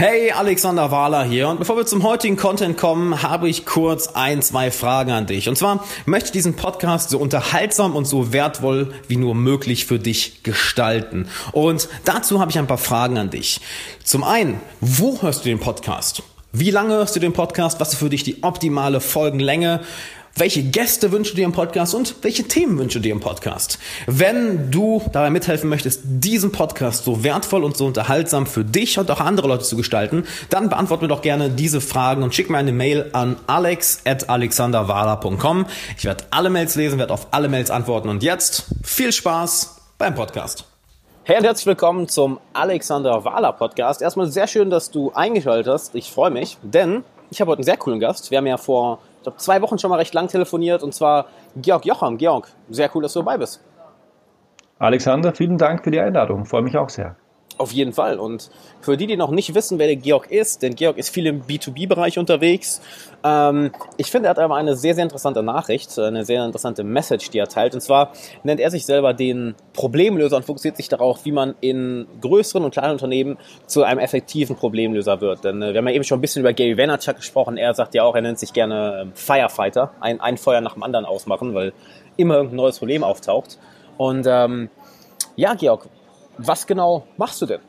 Hey, Alexander Wahler hier und bevor wir zum heutigen Content kommen, habe ich kurz ein, zwei Fragen an dich. Und zwar möchte ich diesen Podcast so unterhaltsam und so wertvoll wie nur möglich für dich gestalten. Und dazu habe ich ein paar Fragen an dich. Zum einen, wo hörst du den Podcast? Wie lange hörst du den Podcast? Was ist für dich die optimale Folgenlänge? Welche Gäste wünschst du dir im Podcast und welche Themen wünschst du dir im Podcast. Wenn du dabei mithelfen möchtest, diesen Podcast so wertvoll und so unterhaltsam für dich und auch andere Leute zu gestalten, dann beantworte mir doch gerne diese Fragen und schick mir eine Mail an alex.alexanderwala.com. Ich werde alle Mails lesen, werde auf alle Mails antworten und jetzt viel Spaß beim Podcast. Hey und herzlich willkommen zum Alexander Wahler Podcast. Erstmal sehr schön, dass du eingeschaltet hast. Ich freue mich, denn ich habe heute einen sehr coolen Gast. Wir haben ja vor ich glaube, zwei Wochen schon mal recht lang telefoniert und zwar Georg Jocham. Georg, sehr cool, dass du dabei bist. Alexander, vielen Dank für die Einladung. Freue mich auch sehr. Auf jeden Fall. Und für die, die noch nicht wissen, wer der Georg ist, denn Georg ist viel im B2B-Bereich unterwegs. Ähm, ich finde, er hat aber eine sehr, sehr interessante Nachricht, eine sehr interessante Message, die er teilt. Und zwar nennt er sich selber den Problemlöser und fokussiert sich darauf, wie man in größeren und kleinen Unternehmen zu einem effektiven Problemlöser wird. Denn äh, wir haben ja eben schon ein bisschen über Gary Vaynerchuk gesprochen. Er sagt ja auch, er nennt sich gerne ähm, Firefighter, ein, ein Feuer nach dem anderen ausmachen, weil immer irgendein neues Problem auftaucht. Und ähm, ja, Georg, was genau machst du denn?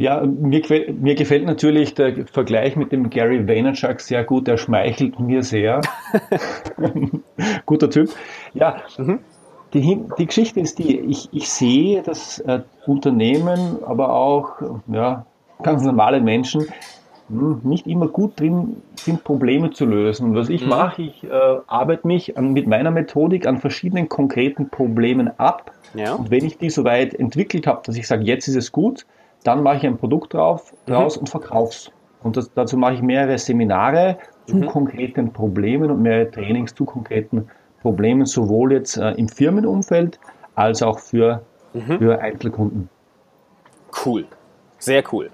Ja, mir, mir, gefällt natürlich der Vergleich mit dem Gary Vaynerchuk sehr gut. Der schmeichelt mir sehr. Guter Typ. Ja, mhm. die, die, Geschichte ist die, ich, ich sehe, dass äh, Unternehmen, aber auch ja, ganz normale Menschen hm, nicht immer gut drin sind, Probleme zu lösen. Was ich mhm. mache, ich äh, arbeite mich an, mit meiner Methodik an verschiedenen konkreten Problemen ab ja. Und wenn ich die soweit entwickelt habe, dass ich sage, jetzt ist es gut, dann mache ich ein Produkt drauf, raus mhm. und verkaufe es. Und das, dazu mache ich mehrere Seminare zu mhm. konkreten Problemen und mehrere Trainings zu konkreten Problemen, sowohl jetzt äh, im Firmenumfeld als auch für, mhm. für Einzelkunden. Cool. Sehr cool.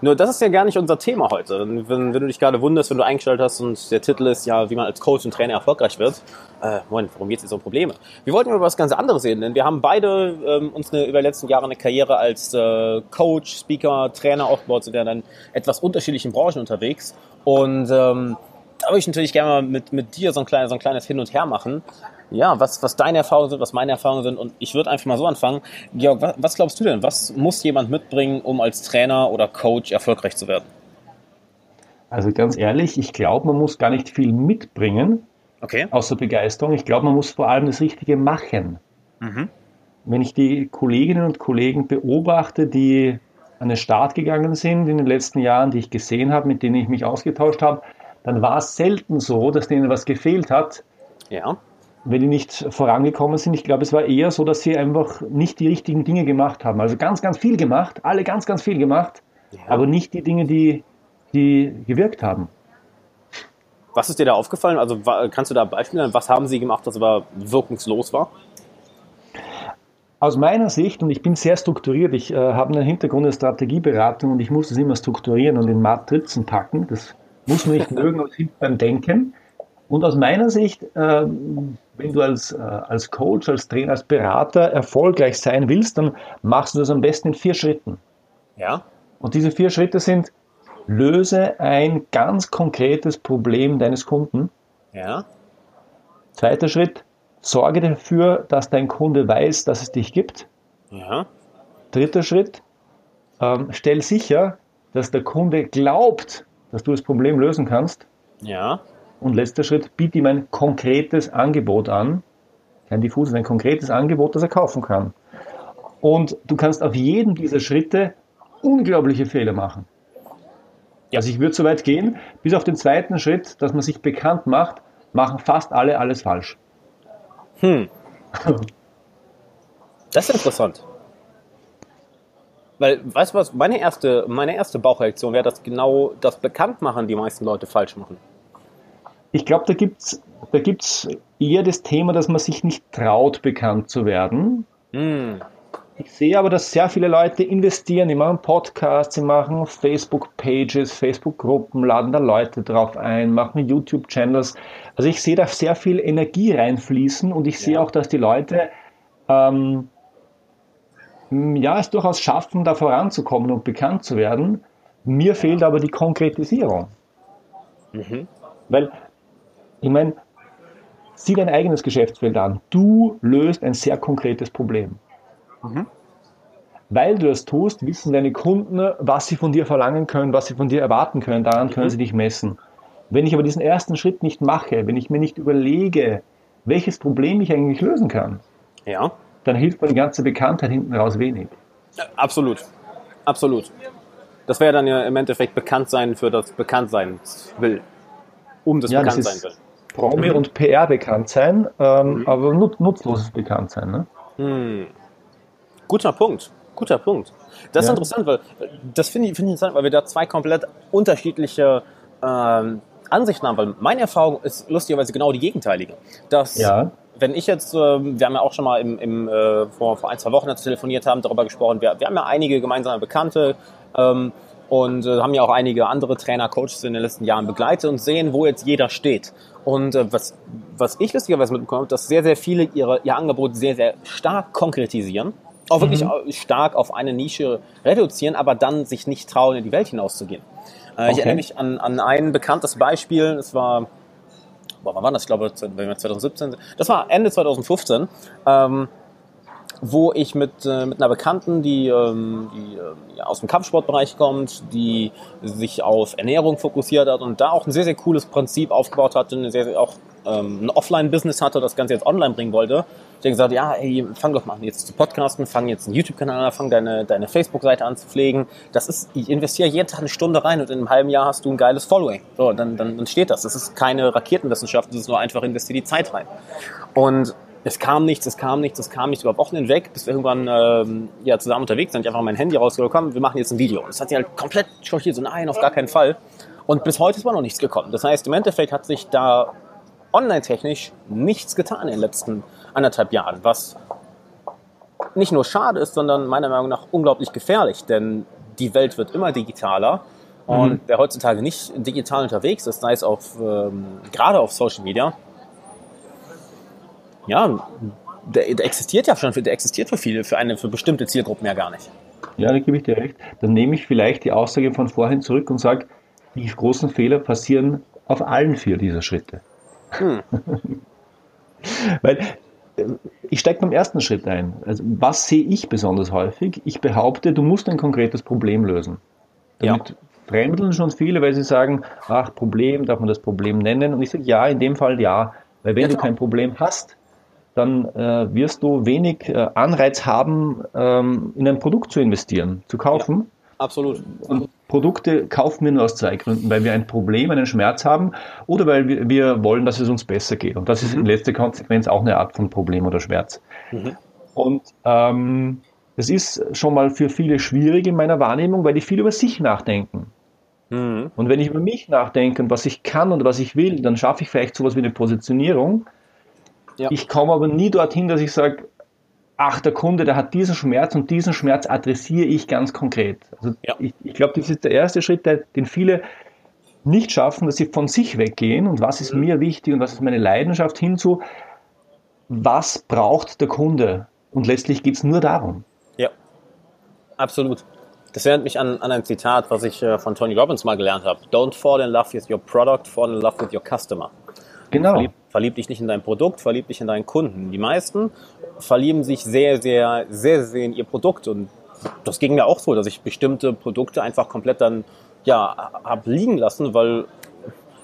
Nur das ist ja gar nicht unser Thema heute. Wenn, wenn du dich gerade wunderst, wenn du eingestellt hast und der Titel ist ja, wie man als Coach und Trainer erfolgreich wird. Äh, Moment, warum geht es jetzt um Probleme? Wir wollten über was ganz anderes reden, denn wir haben beide ähm, uns eine, über die letzten Jahre eine Karriere als äh, Coach, Speaker, Trainer aufgebaut, sind ja dann etwas unterschiedlichen Branchen unterwegs. Und ähm, da würde ich natürlich gerne mal mit, mit dir so ein, kleines, so ein kleines Hin und Her machen ja, was, was deine Erfahrungen sind, was meine Erfahrungen sind. Und ich würde einfach mal so anfangen. Georg, was, was glaubst du denn? Was muss jemand mitbringen, um als Trainer oder Coach erfolgreich zu werden? Also ganz ehrlich, ich glaube, man muss gar nicht viel mitbringen, okay. außer Begeisterung. Ich glaube, man muss vor allem das Richtige machen. Mhm. Wenn ich die Kolleginnen und Kollegen beobachte, die an den Start gegangen sind in den letzten Jahren, die ich gesehen habe, mit denen ich mich ausgetauscht habe, dann war es selten so, dass denen was gefehlt hat. Ja wenn die nicht vorangekommen sind. Ich glaube, es war eher so, dass sie einfach nicht die richtigen Dinge gemacht haben. Also ganz, ganz viel gemacht, alle ganz, ganz viel gemacht, ja. aber nicht die Dinge, die, die gewirkt haben. Was ist dir da aufgefallen? Also kannst du da Beispiele nennen? Was haben sie gemacht, das aber wirkungslos war? Aus meiner Sicht, und ich bin sehr strukturiert, ich äh, habe einen Hintergrund in Strategieberatung und ich muss das immer strukturieren und in Matrizen packen. Das muss man nicht mögen, aber hilft beim Denken. Und aus meiner Sicht, äh, wenn du als, äh, als Coach, als Trainer, als Berater erfolgreich sein willst, dann machst du das am besten in vier Schritten. Ja. Und diese vier Schritte sind, löse ein ganz konkretes Problem deines Kunden. Ja. Zweiter Schritt, sorge dafür, dass dein Kunde weiß, dass es dich gibt. Ja. Dritter Schritt, ähm, stell sicher, dass der Kunde glaubt, dass du das Problem lösen kannst. Ja. Und letzter Schritt, biete ihm ein konkretes Angebot an. Kein diffuses, ein konkretes Angebot, das er kaufen kann. Und du kannst auf jeden dieser Schritte unglaubliche Fehler machen. Also ich würde so weit gehen, bis auf den zweiten Schritt, dass man sich bekannt macht, machen fast alle alles falsch. Hm. Das ist interessant. Weil, weißt du was, meine erste, meine erste Bauchreaktion wäre, dass genau das Bekanntmachen die meisten Leute falsch machen. Ich glaube, da gibt's da gibt's eher das Thema, dass man sich nicht traut, bekannt zu werden. Mm. Ich sehe aber, dass sehr viele Leute investieren, die machen Podcasts, sie machen Facebook-Pages, Facebook-Gruppen, laden da Leute drauf ein, machen YouTube-Channels. Also ich sehe da sehr viel Energie reinfließen und ich sehe auch, dass die Leute ähm, ja, es durchaus schaffen, da voranzukommen und bekannt zu werden. Mir fehlt aber die Konkretisierung. Mhm. Weil, ich meine, sieh dein eigenes Geschäftsfeld an. Du löst ein sehr konkretes Problem. Mhm. Weil du das tust, wissen deine Kunden, was sie von dir verlangen können, was sie von dir erwarten können. Daran können mhm. sie dich messen. Wenn ich aber diesen ersten Schritt nicht mache, wenn ich mir nicht überlege, welches Problem ich eigentlich lösen kann, ja. dann hilft mir die ganze Bekanntheit hinten raus wenig. Absolut. Absolut. Das wäre dann ja im Endeffekt Bekanntsein für das Bekanntsein will. Um das ja, Bekanntsein will. Promi und PR bekannt sein, ähm, mhm. aber nut nutzloses Bekanntsein. Ne? Hm. Guter Punkt. Guter Punkt. Das ist ja. interessant, weil das finde ich, find ich interessant, weil wir da zwei komplett unterschiedliche ähm, Ansichten haben, weil meine Erfahrung ist lustigerweise genau die gegenteilige. Dass ja. wenn ich jetzt, äh, wir haben ja auch schon mal im, im, äh, vor, vor ein, zwei Wochen dazu telefoniert haben, darüber gesprochen, wir, wir haben ja einige gemeinsame Bekannte ähm, und äh, haben ja auch einige andere Trainer, Coaches in den letzten Jahren begleitet und sehen, wo jetzt jeder steht. Und äh, was, was ich lustigerweise mitbekomme, dass sehr, sehr viele ihre, ihr Angebot sehr, sehr stark konkretisieren auch wirklich mhm. stark auf eine Nische reduzieren, aber dann sich nicht trauen, in die Welt hinauszugehen. Äh, okay. Ich erinnere mich an, an ein bekanntes Beispiel. Es war, boah, wann war das? Ich glaube, wenn wir 2017 Das war Ende 2015. Ähm, wo ich mit, äh, mit einer Bekannten, die, ähm, die äh, aus dem Kampfsportbereich kommt, die sich auf Ernährung fokussiert hat und da auch ein sehr, sehr cooles Prinzip aufgebaut hatte, eine sehr, sehr auch ähm, ein Offline-Business hatte, das Ganze jetzt online bringen wollte. Habe gesagt, ja, hey, fang doch mal an jetzt zu podcasten, fang jetzt einen YouTube-Kanal an, fang deine, deine Facebook-Seite an zu pflegen. Das ist, ich investiere jeden Tag eine Stunde rein und in einem halben Jahr hast du ein geiles Following. So, dann, dann, dann steht das. Das ist keine Raketenwissenschaft, das ist nur einfach investiere die Zeit rein. Und es kam nichts, es kam nichts, es kam nichts über Wochen hinweg, bis wir irgendwann ähm, ja, zusammen unterwegs sind. Ich einfach mein Handy rausgekommen, wir machen jetzt ein Video. Und das hat sie halt komplett schockiert, so nein, auf gar keinen Fall. Und bis heute ist mal noch nichts gekommen. Das heißt, im Endeffekt hat sich da online-technisch nichts getan in den letzten anderthalb Jahren, was nicht nur schade ist, sondern meiner Meinung nach unglaublich gefährlich, denn die Welt wird immer digitaler. Und mhm. wer heutzutage nicht digital unterwegs ist, sei es auf, ähm, gerade auf Social Media, ja, der, der, existiert ja schon, der existiert für viele, für eine, für bestimmte Zielgruppen ja gar nicht. Ja, da gebe ich dir recht. Dann nehme ich vielleicht die Aussage von vorhin zurück und sage, die großen Fehler passieren auf allen vier dieser Schritte. Hm. Weil äh, ich steige beim ersten Schritt ein. Also, was sehe ich besonders häufig? Ich behaupte, du musst ein konkretes Problem lösen. Damit ja. fremdeln schon viele, weil sie sagen, ach, Problem, darf man das Problem nennen? Und ich sage, ja, in dem Fall ja. Weil wenn ja, du kein Problem hast, dann äh, wirst du wenig äh, Anreiz haben, ähm, in ein Produkt zu investieren, zu kaufen. Ja. Absolut. Und Produkte kaufen wir nur aus zwei Gründen, weil wir ein Problem, einen Schmerz haben oder weil wir, wir wollen, dass es uns besser geht. Und das ist mhm. in letzter Konsequenz auch eine Art von Problem oder Schmerz. Mhm. Und ähm, das ist schon mal für viele schwierig in meiner Wahrnehmung, weil die viel über sich nachdenken. Mhm. Und wenn ich über mich nachdenke und was ich kann und was ich will, dann schaffe ich vielleicht sowas wie eine Positionierung. Ja. Ich komme aber nie dorthin, dass ich sage, ach, der Kunde, der hat diesen Schmerz und diesen Schmerz adressiere ich ganz konkret. Also ja. ich, ich glaube, das ist der erste Schritt, den viele nicht schaffen, dass sie von sich weggehen und was ist mhm. mir wichtig und was ist meine Leidenschaft hinzu, was braucht der Kunde? Und letztlich geht es nur darum. Ja, absolut. Das erinnert mich an, an ein Zitat, was ich äh, von Tony Robbins mal gelernt habe. Don't fall in love with your product, fall in love with your customer. Genau. Verlieb, verlieb dich nicht in dein Produkt, verlieb dich in deinen Kunden. Die meisten verlieben sich sehr, sehr, sehr, sehr in ihr Produkt. Und das ging mir auch so, dass ich bestimmte Produkte einfach komplett dann ja, hab liegen lassen, weil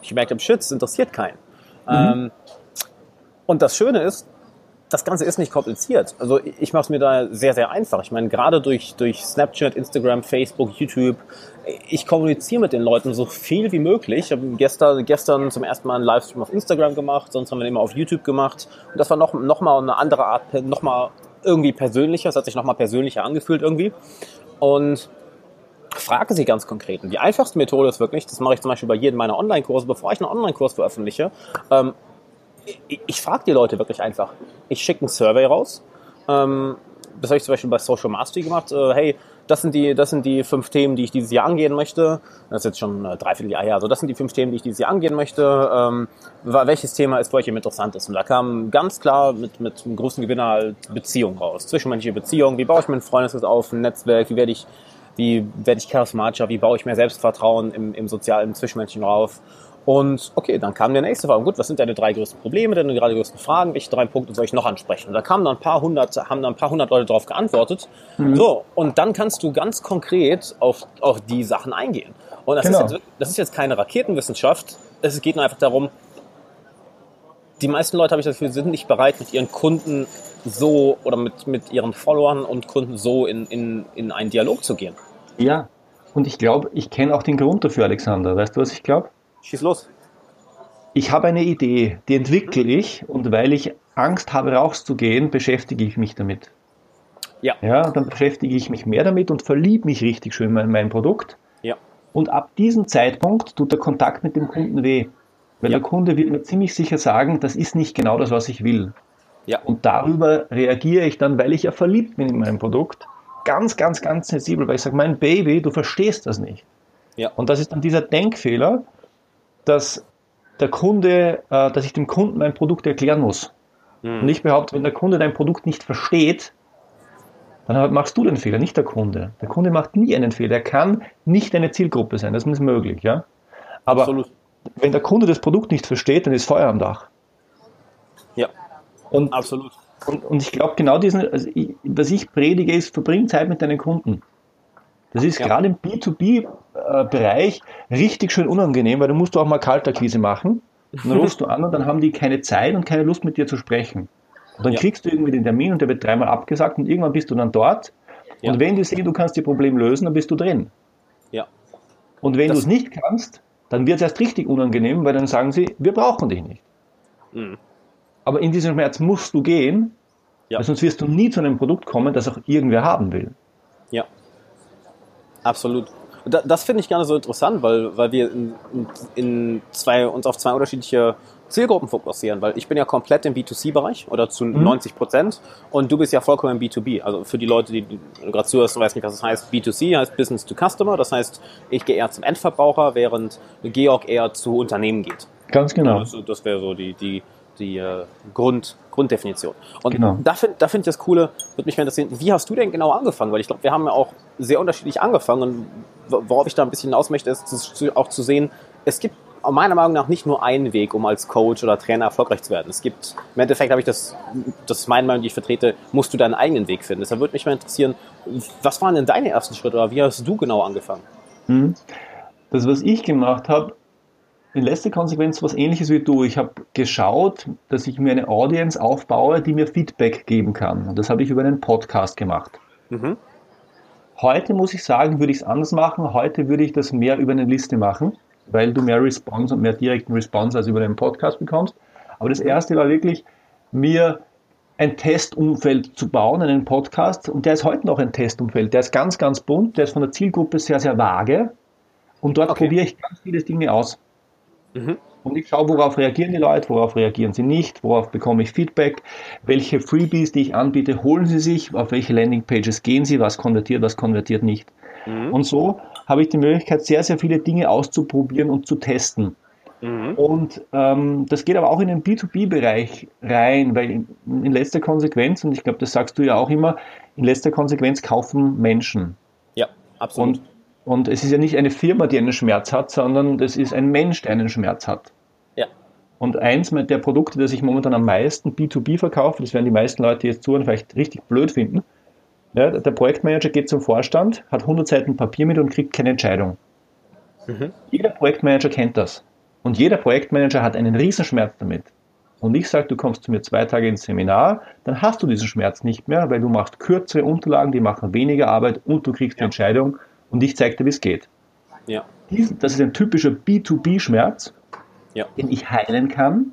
ich gemerkt habe, shit, es interessiert keinen. Mhm. Ähm, und das Schöne ist, das Ganze ist nicht kompliziert. Also ich mache es mir da sehr, sehr einfach. Ich meine, gerade durch, durch Snapchat, Instagram, Facebook, YouTube, ich kommuniziere mit den Leuten so viel wie möglich. Ich habe gestern, gestern zum ersten Mal einen Livestream auf Instagram gemacht, sonst haben wir den immer auf YouTube gemacht. Und das war noch, noch mal eine andere Art, noch mal irgendwie persönlicher. Es hat sich noch mal persönlicher angefühlt irgendwie. Und frage sie ganz konkret. Und die einfachste Methode ist wirklich, das mache ich zum Beispiel bei jedem meiner Online-Kurse, bevor ich einen Online-Kurs veröffentliche, ähm, ich, ich frage die Leute wirklich einfach. Ich schicke einen Survey raus. Ähm, das habe ich zum Beispiel bei Social Mastery gemacht. Äh, hey, das sind die, das sind die fünf Themen, die ich dieses Jahr angehen möchte. Das ist jetzt schon ein Dreivierteljahr her. Also das sind die fünf Themen, die ich dieses Jahr angehen möchte. Ähm, welches Thema ist für euch interessant? Und da kam ganz klar mit, mit einem großen Gewinner halt Beziehung raus. Zwischenmenschliche Beziehung. Wie baue ich mein Freundeskreis auf, ein Netzwerk? Wie werde ich, wie werde ich charismatischer? Wie baue ich mehr Selbstvertrauen im, im sozialen, im Zwischenmenschlichen auf? Und okay, dann kam der nächste Frage. Gut, was sind deine drei größten Probleme, deine drei größten Fragen? Welche drei Punkte soll ich noch ansprechen? Und da kamen dann ein paar hundert, haben dann ein paar hundert Leute darauf geantwortet. Mhm. So, und dann kannst du ganz konkret auf, auf die Sachen eingehen. Und das, genau. ist jetzt, das ist jetzt keine Raketenwissenschaft. Es geht nur einfach darum, die meisten Leute, habe ich das Gefühl, sind nicht bereit, mit ihren Kunden so oder mit, mit ihren Followern und Kunden so in, in, in einen Dialog zu gehen. Ja, und ich glaube, ich kenne auch den Grund dafür, Alexander. Weißt du, was ich glaube? Schieß los. Ich habe eine Idee, die entwickle ich und weil ich Angst habe, rauszugehen, beschäftige ich mich damit. Ja. Ja, dann beschäftige ich mich mehr damit und verliebe mich richtig schön in mein Produkt. Ja. Und ab diesem Zeitpunkt tut der Kontakt mit dem Kunden weh. Weil ja. der Kunde wird mir ziemlich sicher sagen, das ist nicht genau das, was ich will. Ja. Und darüber reagiere ich dann, weil ich ja verliebt bin in mein Produkt, ganz, ganz, ganz sensibel, weil ich sage, mein Baby, du verstehst das nicht. Ja. Und das ist dann dieser Denkfehler, dass der Kunde, äh, dass ich dem Kunden mein Produkt erklären muss. Mhm. Und ich behaupte, wenn der Kunde dein Produkt nicht versteht, dann machst du den Fehler, nicht der Kunde. Der Kunde macht nie einen Fehler. Er kann nicht eine Zielgruppe sein, das ist möglich, ja. Aber Absolut. wenn der Kunde das Produkt nicht versteht, dann ist Feuer am Dach. Ja. Und, Absolut. Und, und ich glaube, genau diesen, also ich, was ich predige, ist, verbring Zeit mit deinen Kunden. Das ist ja. gerade im B2B-Bereich richtig schön unangenehm, weil du musst auch mal Kaltakquise machen. Und dann rufst du an und dann haben die keine Zeit und keine Lust mit dir zu sprechen. Und dann ja. kriegst du irgendwie den Termin und der wird dreimal abgesagt und irgendwann bist du dann dort. Ja. Und wenn die sehen, du kannst die Probleme lösen, dann bist du drin. Ja. Und wenn du es nicht kannst, dann wird es erst richtig unangenehm, weil dann sagen sie, wir brauchen dich nicht. Mhm. Aber in diesen Schmerz musst du gehen, ja. sonst wirst du nie zu einem Produkt kommen, das auch irgendwer haben will. Ja. Absolut. Das finde ich gerne so interessant, weil, weil wir in, in zwei, uns auf zwei unterschiedliche Zielgruppen fokussieren, weil ich bin ja komplett im B2C-Bereich oder zu mhm. 90 Prozent und du bist ja vollkommen im B2B. Also für die Leute, die, gerade zuhörst und weißt nicht, was das heißt, B2C heißt Business to Customer, das heißt, ich gehe eher zum Endverbraucher, während Georg eher zu Unternehmen geht. Ganz genau. Also das wäre so die, die, die äh, Grund, Grunddefinition. Und genau. da finde da find ich das Coole, würde mich mal interessieren, wie hast du denn genau angefangen? Weil ich glaube, wir haben ja auch sehr unterschiedlich angefangen und worauf ich da ein bisschen hinaus möchte, ist zu, auch zu sehen, es gibt meiner Meinung nach nicht nur einen Weg, um als Coach oder Trainer erfolgreich zu werden. Es gibt, im Endeffekt habe ich das, das ist meine Meinung, die ich vertrete, musst du deinen eigenen Weg finden. Deshalb würde mich mal interessieren, was waren denn deine ersten Schritte oder wie hast du genau angefangen? Hm. Das, was ich gemacht habe, in letzter Konsequenz was ähnliches wie du. Ich habe geschaut, dass ich mir eine Audience aufbaue, die mir Feedback geben kann. Und das habe ich über einen Podcast gemacht. Mhm. Heute muss ich sagen, würde ich es anders machen. Heute würde ich das mehr über eine Liste machen, weil du mehr Response und mehr direkten Response als über einen Podcast bekommst. Aber das erste war wirklich, mir ein Testumfeld zu bauen, einen Podcast. Und der ist heute noch ein Testumfeld. Der ist ganz, ganz bunt. Der ist von der Zielgruppe sehr, sehr vage. Und dort okay. probiere ich ganz viele Dinge aus. Mhm. Und ich schaue, worauf reagieren die Leute, worauf reagieren sie nicht, worauf bekomme ich Feedback, welche Freebies, die ich anbiete, holen sie sich, auf welche Landingpages gehen sie, was konvertiert, was konvertiert nicht. Mhm. Und so habe ich die Möglichkeit, sehr, sehr viele Dinge auszuprobieren und zu testen. Mhm. Und ähm, das geht aber auch in den B2B-Bereich rein, weil in, in, letzter Konsequenz, und ich glaube, das sagst du ja auch immer, in letzter Konsequenz kaufen Menschen. Ja, absolut. Und und es ist ja nicht eine Firma, die einen Schmerz hat, sondern das ist ein Mensch, der einen Schmerz hat. Ja. Und eins der Produkte, das ich momentan am meisten B2B verkaufe, das werden die meisten Leute, die jetzt zuhören, vielleicht richtig blöd finden. Ja, der Projektmanager geht zum Vorstand, hat 100 Seiten Papier mit und kriegt keine Entscheidung. Mhm. Jeder Projektmanager kennt das. Und jeder Projektmanager hat einen Riesenschmerz damit. Und ich sage, du kommst zu mir zwei Tage ins Seminar, dann hast du diesen Schmerz nicht mehr, weil du machst kürzere Unterlagen, die machen weniger Arbeit und du kriegst ja. die Entscheidung und ich zeige dir, wie es geht. Ja. Das ist ein typischer B2B-Schmerz, ja. den ich heilen kann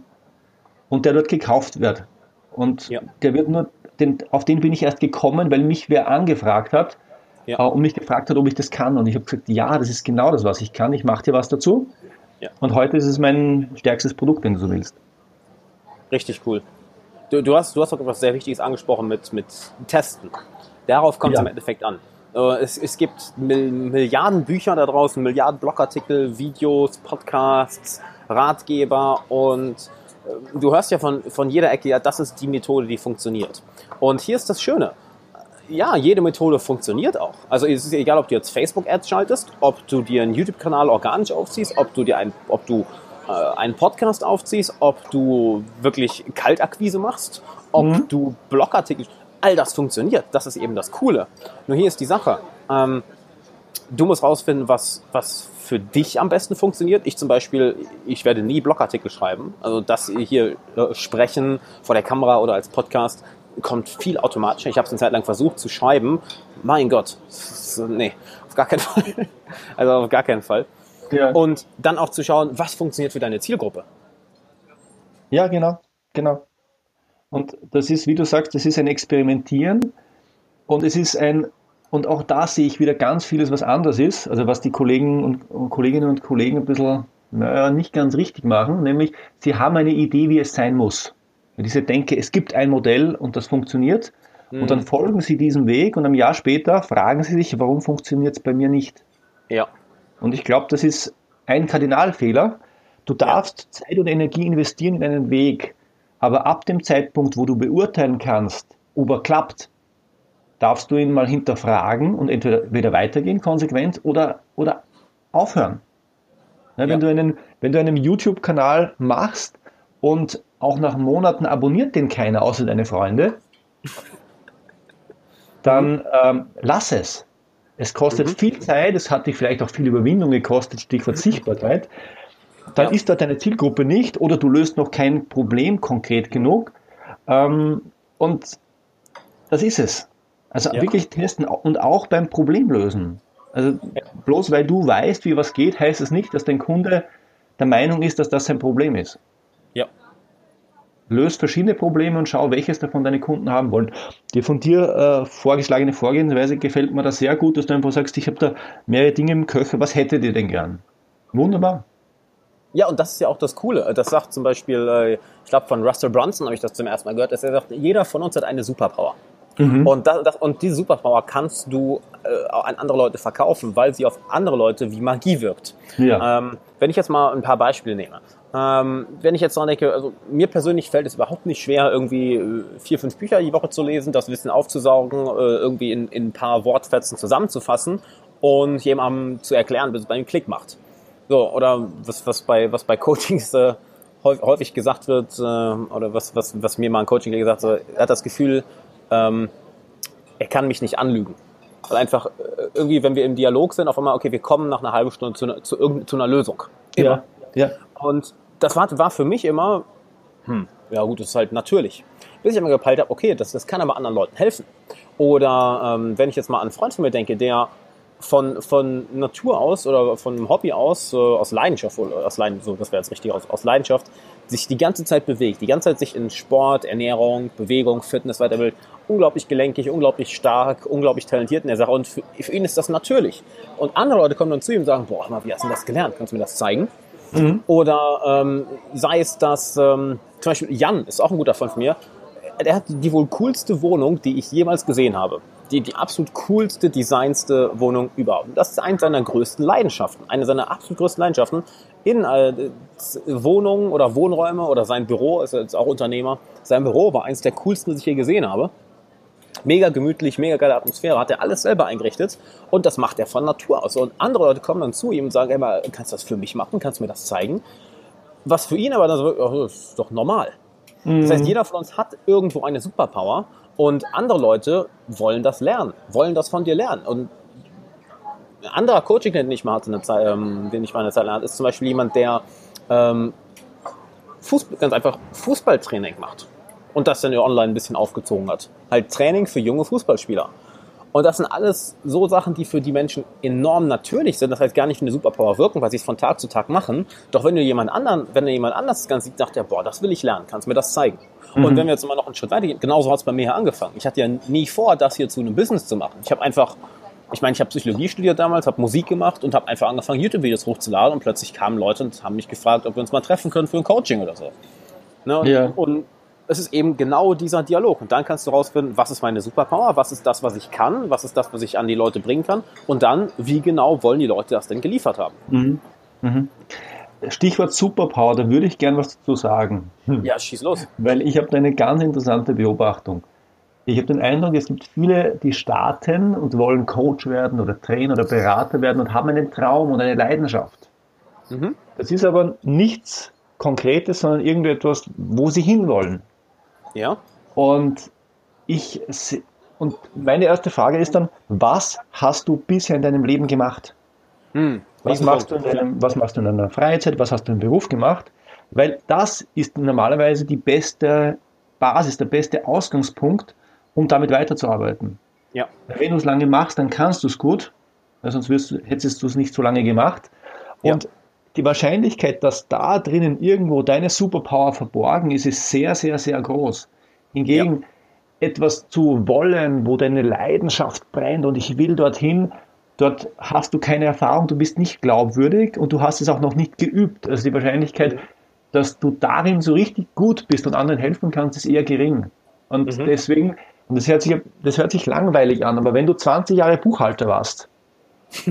und der dort gekauft wird. Und ja. der wird nur, den, auf den bin ich erst gekommen, weil mich wer angefragt hat ja. äh, und mich gefragt hat, ob ich das kann. Und ich habe gesagt, ja, das ist genau das, was ich kann. Ich mache dir was dazu. Und heute ist es mein stärkstes Produkt, wenn du so willst. Richtig cool. Du, du, hast, du hast auch etwas sehr Wichtiges angesprochen mit, mit Testen. Darauf kommt es im Endeffekt an. Äh, es, es gibt Milliarden Bücher da draußen, Milliarden Blogartikel, Videos, Podcasts, Ratgeber und äh, du hörst ja von, von jeder Ecke, ja, das ist die Methode, die funktioniert. Und hier ist das Schöne. Ja, jede Methode funktioniert auch. Also es ist egal, ob du jetzt Facebook-Ads schaltest, ob du dir einen YouTube-Kanal organisch aufziehst, ob du dir ein, ob du äh, einen Podcast aufziehst, ob du wirklich Kaltakquise machst, ob mhm. du Blogartikel, all das funktioniert. Das ist eben das Coole. Nur hier ist die Sache. Ähm, du musst rausfinden, was, was für dich am besten funktioniert. Ich zum Beispiel, ich werde nie Blogartikel schreiben. Also das hier äh, sprechen vor der Kamera oder als Podcast kommt viel automatischer. Ich habe es eine Zeit lang versucht zu schreiben. Mein Gott, nee, auf gar keinen Fall. Also auf gar keinen Fall. Ja. Und dann auch zu schauen, was funktioniert für deine Zielgruppe. Ja, genau, genau. Und das ist, wie du sagst, das ist ein Experimentieren und es ist ein, und auch da sehe ich wieder ganz vieles, was anders ist, also was die Kollegen und, und Kolleginnen und Kollegen ein bisschen, naja, nicht ganz richtig machen, nämlich sie haben eine Idee, wie es sein muss. Diese Denke, es gibt ein Modell und das funktioniert. Mhm. Und dann folgen sie diesem Weg und ein Jahr später fragen sie sich, warum funktioniert es bei mir nicht? Ja. Und ich glaube, das ist ein Kardinalfehler. Du darfst. Zeit und Energie investieren in einen Weg, aber ab dem Zeitpunkt, wo du beurteilen kannst, ob er klappt, darfst du ihn mal hinterfragen und entweder wieder weitergehen, konsequent, oder, oder aufhören. Ja, wenn, ja. du einen, wenn du einen YouTube-Kanal machst und auch nach Monaten abonniert den keiner, außer deine Freunde, dann ähm, lass es. Es kostet mhm. viel Zeit, es hat dich vielleicht auch viel Überwindung gekostet, Stichwort Sichtbarkeit. Dann ja. ist da deine Zielgruppe nicht oder du löst noch kein Problem konkret genug. Ähm, und das ist es. Also ja. wirklich testen und auch beim Problemlösen. Also ja. bloß weil du weißt, wie was geht, heißt es nicht, dass dein Kunde der Meinung ist, dass das sein Problem ist. Ja. Löst verschiedene Probleme und schau, welches davon deine Kunden haben wollen. Die von dir äh, vorgeschlagene Vorgehensweise gefällt mir da sehr gut, dass du einfach sagst, ich habe da mehrere Dinge im Köcher, was hättet ihr denn gern? Wunderbar. Ja, und das ist ja auch das Coole. Das sagt zum Beispiel, äh, ich glaube von Russell Brunson habe ich das zum ersten Mal gehört, dass er sagt, jeder von uns hat eine Superpower. Mhm. Und, das, das, und diese Superpower kannst du äh, an andere Leute verkaufen, weil sie auf andere Leute wie Magie wirkt. Ja. Ähm, wenn ich jetzt mal ein paar Beispiele nehme. Ähm, wenn ich jetzt dran denke, also mir persönlich fällt es überhaupt nicht schwer, irgendwie äh, vier, fünf Bücher die Woche zu lesen, das Wissen aufzusaugen, äh, irgendwie in, in ein paar Wortfetzen zusammenzufassen und jemandem zu erklären, bis es bei einem Klick macht. So, oder was, was bei, was bei Coachings äh, häufig gesagt wird, äh, oder was, was, was mir mal ein Coaching gesagt hat, er hat das Gefühl, ähm, er kann mich nicht anlügen. Weil einfach äh, irgendwie, wenn wir im Dialog sind, auf einmal, okay, wir kommen nach einer halben Stunde zu, ne, zu, zu einer Lösung. Immer. Ja, ja. Und das war, war für mich immer, hm, ja gut, das ist halt natürlich. Bis ich immer gepeilt habe, okay, das, das kann aber anderen Leuten helfen. Oder ähm, wenn ich jetzt mal an einen Freund von mir denke, der von, von Natur aus oder von einem Hobby aus, äh, aus Leidenschaft, oder aus Leidenschaft, so, das wäre jetzt richtig, aus, aus Leidenschaft, sich die ganze Zeit bewegt, die ganze Zeit sich in Sport, Ernährung, Bewegung, Fitness weiterbildet, unglaublich gelenkig, unglaublich stark, unglaublich talentiert in der Sache und für, für, ihn ist das natürlich. Und andere Leute kommen dann zu ihm und sagen, boah, mal, wie hast du das gelernt? Kannst du mir das zeigen? Mhm. Oder ähm, sei es, dass ähm, zum Beispiel Jan ist auch ein guter Freund von mir, der hat die wohl coolste Wohnung, die ich jemals gesehen habe die, die absolut coolste, designste Wohnung überhaupt. Das ist eine seiner größten Leidenschaften. Eine seiner absolut größten Leidenschaften in äh, Wohnungen oder Wohnräume oder sein Büro, ist jetzt auch Unternehmer. Sein Büro war eines der coolsten, das ich je gesehen habe. Mega gemütlich, mega geile Atmosphäre, hat er alles selber eingerichtet und das macht er von Natur aus. Und andere Leute kommen dann zu ihm und sagen, immer, kannst du das für mich machen, kannst du mir das zeigen? Was für ihn aber dann so, oh, das ist doch normal. Das heißt, mhm. jeder von uns hat irgendwo eine Superpower und andere Leute wollen das lernen, wollen das von dir lernen. Und ein anderer Coaching, den ich mal hatte, Zeit, ähm, den ich mal eine Zeit lang hatte, ist zum Beispiel jemand, der ähm, Fußball, ganz einfach Fußballtraining macht und das dann online ein bisschen aufgezogen hat. Halt Training für junge Fußballspieler. Und das sind alles so Sachen, die für die Menschen enorm natürlich sind. Das heißt gar nicht eine Superpower wirken, weil sie es von Tag zu Tag machen. Doch wenn du jemand anderen, wenn du jemand anders das Ganze sieht, sagt er, boah, das will ich lernen, kannst mir das zeigen. Mhm. Und wenn wir jetzt mal noch einen Schritt weiter gehen, genauso hat es bei mir hier angefangen. Ich hatte ja nie vor, das hier zu einem Business zu machen. Ich habe einfach, ich meine, ich habe Psychologie studiert damals, habe Musik gemacht und habe einfach angefangen, YouTube-Videos hochzuladen und plötzlich kamen Leute und haben mich gefragt, ob wir uns mal treffen können für ein Coaching oder so. Ne? Und, ja. und es ist eben genau dieser Dialog. Und dann kannst du rausfinden, was ist meine Superpower, was ist das, was ich kann, was ist das, was ich an die Leute bringen kann. Und dann, wie genau wollen die Leute das denn geliefert haben? Mhm. Mhm. Stichwort Superpower, da würde ich gern was dazu sagen. Hm. Ja, schieß los. Weil ich habe da eine ganz interessante Beobachtung. Ich habe den Eindruck, es gibt viele, die starten und wollen Coach werden oder Trainer oder Berater werden und haben einen Traum und eine Leidenschaft. Mhm. Das ist aber nichts Konkretes, sondern irgendetwas, wo sie hinwollen. Ja. Und ich und meine erste Frage ist dann, was hast du bisher in deinem Leben gemacht? Hm, was, machst du in deinem, was machst du in deiner Freizeit? Was hast du im Beruf gemacht? Weil das ist normalerweise die beste Basis, der beste Ausgangspunkt, um damit weiterzuarbeiten. Ja. Wenn du es lange machst, dann kannst du es gut, sonst wirst, hättest du es nicht so lange gemacht. Und ja. Die Wahrscheinlichkeit, dass da drinnen irgendwo deine Superpower verborgen ist, ist sehr, sehr, sehr groß. Hingegen ja. etwas zu wollen, wo deine Leidenschaft brennt und ich will dorthin, dort hast du keine Erfahrung, du bist nicht glaubwürdig und du hast es auch noch nicht geübt. Also die Wahrscheinlichkeit, dass du darin so richtig gut bist und anderen helfen kannst, ist eher gering. Und mhm. deswegen, und das hört, sich, das hört sich langweilig an, aber wenn du 20 Jahre Buchhalter warst,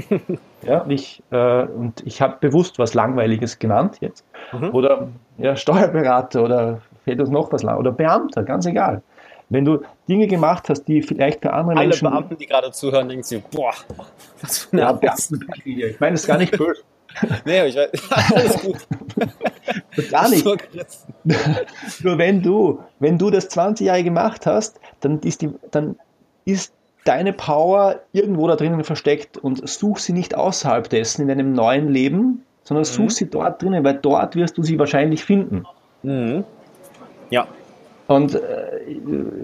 ja, ich, äh, und ich habe bewusst was Langweiliges genannt jetzt, mhm. oder ja, Steuerberater oder fehlt uns noch was lang, oder Beamter, ganz egal. Wenn du Dinge gemacht hast, die vielleicht für andere Alle Menschen. Alle Beamten, die gerade zuhören, denken sich, boah, was für eine ja, Beamten, Ich meine, das ist gar nicht böse. nee, ich weiß, alles gut. Gar nicht. Nur wenn du, wenn du das 20 Jahre gemacht hast, dann ist, die, dann ist deine Power irgendwo da drinnen versteckt und such sie nicht außerhalb dessen in deinem neuen Leben, sondern such mhm. sie dort drinnen, weil dort wirst du sie wahrscheinlich finden. Mhm. Ja, und äh,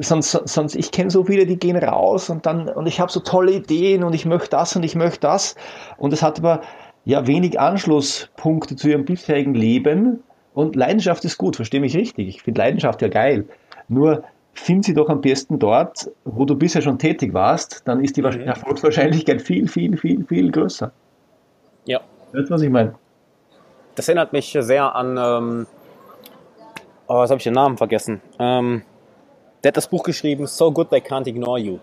sonst, sonst, ich kenne so viele, die gehen raus und dann, und ich habe so tolle Ideen und ich möchte das und ich möchte das. Und es hat aber ja wenig Anschlusspunkte zu ihrem bisherigen Leben. Und Leidenschaft ist gut, verstehe mich richtig. Ich finde Leidenschaft ja geil. Nur find sie doch am besten dort, wo du bisher schon tätig warst, dann ist die mhm. Erfolgswahrscheinlichkeit viel, viel, viel, viel größer. Ja. Weißt du, was ich meine? Das erinnert mich sehr an ähm, Oh, jetzt habe ich den Namen vergessen. Ähm, der hat das Buch geschrieben, So Good They Can't Ignore You.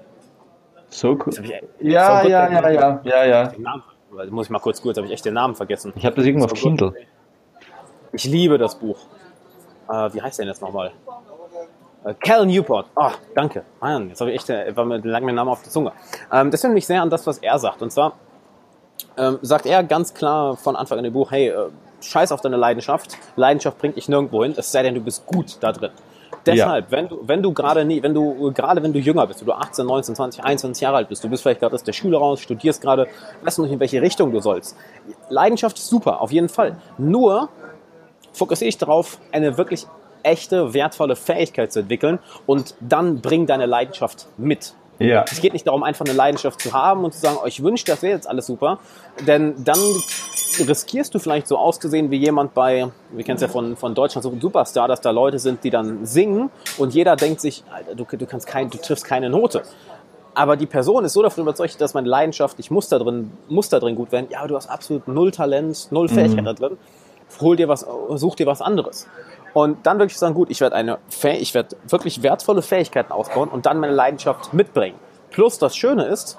So gut. Ja, so ja, ja, ja, ja, ja. Namen, muss ich mal kurz kurz, habe ich echt den Namen vergessen. Ich habe das irgendwo so auf Kindle. Good. Ich liebe das Buch. Äh, wie heißt der denn jetzt nochmal? Äh, Cal Newport. Oh, danke. Mann, jetzt habe ich echt, äh, war mir lang mein Name auf der Zunge. Ähm, das erinnert mich sehr an das, was er sagt. Und zwar ähm, sagt er ganz klar von Anfang an im Buch, hey, äh, scheiß auf deine Leidenschaft. Leidenschaft bringt dich nirgendwo hin, es sei denn, du bist gut da drin. Deshalb, ja. wenn du, wenn du gerade nie, wenn du, gerade wenn du jünger bist, wenn du 18, 19, 20, 21 Jahre alt bist, du bist vielleicht gerade aus der Schule raus, studierst gerade, weißt du nicht, in welche Richtung du sollst. Leidenschaft ist super, auf jeden Fall. Nur fokussiere ich darauf, eine wirklich echte, wertvolle Fähigkeit zu entwickeln und dann bring deine Leidenschaft mit. Ja. Es geht nicht darum, einfach eine Leidenschaft zu haben und zu sagen, oh, ich wünsche, das wäre jetzt alles super, denn dann riskierst du vielleicht so auszusehen wie jemand bei, wir kennen es ja von, von Deutschland, so ein Superstar, dass da Leute sind, die dann singen und jeder denkt sich, Alter, du, du, kannst kein, du triffst keine Note. Aber die Person ist so davon überzeugt, dass meine Leidenschaft, ich muss da drin, muss da drin gut werden. Ja, du hast absolut null Talent, null Fähigkeit mhm. da drin. Hol dir was, such dir was anderes. Und dann wirklich sagen, gut, ich werde eine, ich werde wirklich wertvolle Fähigkeiten aufbauen und dann meine Leidenschaft mitbringen. Plus das Schöne ist,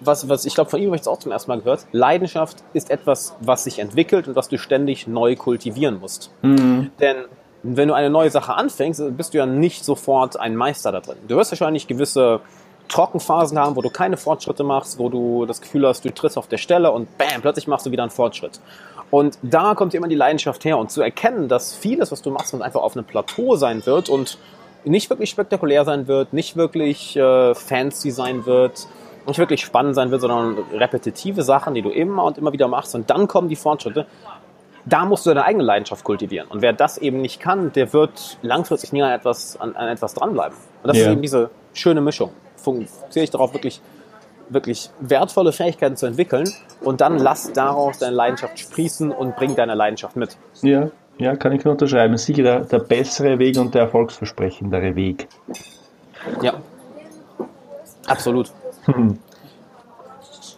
was, was ich glaube, von ihm habe ich es auch zum ersten Mal gehört, Leidenschaft ist etwas, was sich entwickelt und was du ständig neu kultivieren musst. Mhm. Denn wenn du eine neue Sache anfängst, bist du ja nicht sofort ein Meister da drin. Du wirst wahrscheinlich gewisse Trockenphasen haben, wo du keine Fortschritte machst, wo du das Gefühl hast, du trittst auf der Stelle und bam, plötzlich machst du wieder einen Fortschritt. Und da kommt immer die Leidenschaft her und zu erkennen, dass vieles, was du machst, einfach auf einem Plateau sein wird und nicht wirklich spektakulär sein wird, nicht wirklich äh, fancy sein wird, nicht wirklich spannend sein wird, sondern repetitive Sachen, die du immer und immer wieder machst und dann kommen die Fortschritte. Da musst du deine eigene Leidenschaft kultivieren. Und wer das eben nicht kann, der wird langfristig nie an etwas, an, an etwas dranbleiben. Und das ja. ist eben diese schöne Mischung. Fokussiere ich darauf, wirklich, wirklich wertvolle Fähigkeiten zu entwickeln und dann lass daraus deine Leidenschaft sprießen und bring deine Leidenschaft mit. Ja, ja, kann ich nur unterschreiben. Sicher der, der bessere Weg und der erfolgsversprechendere Weg. Ja, absolut.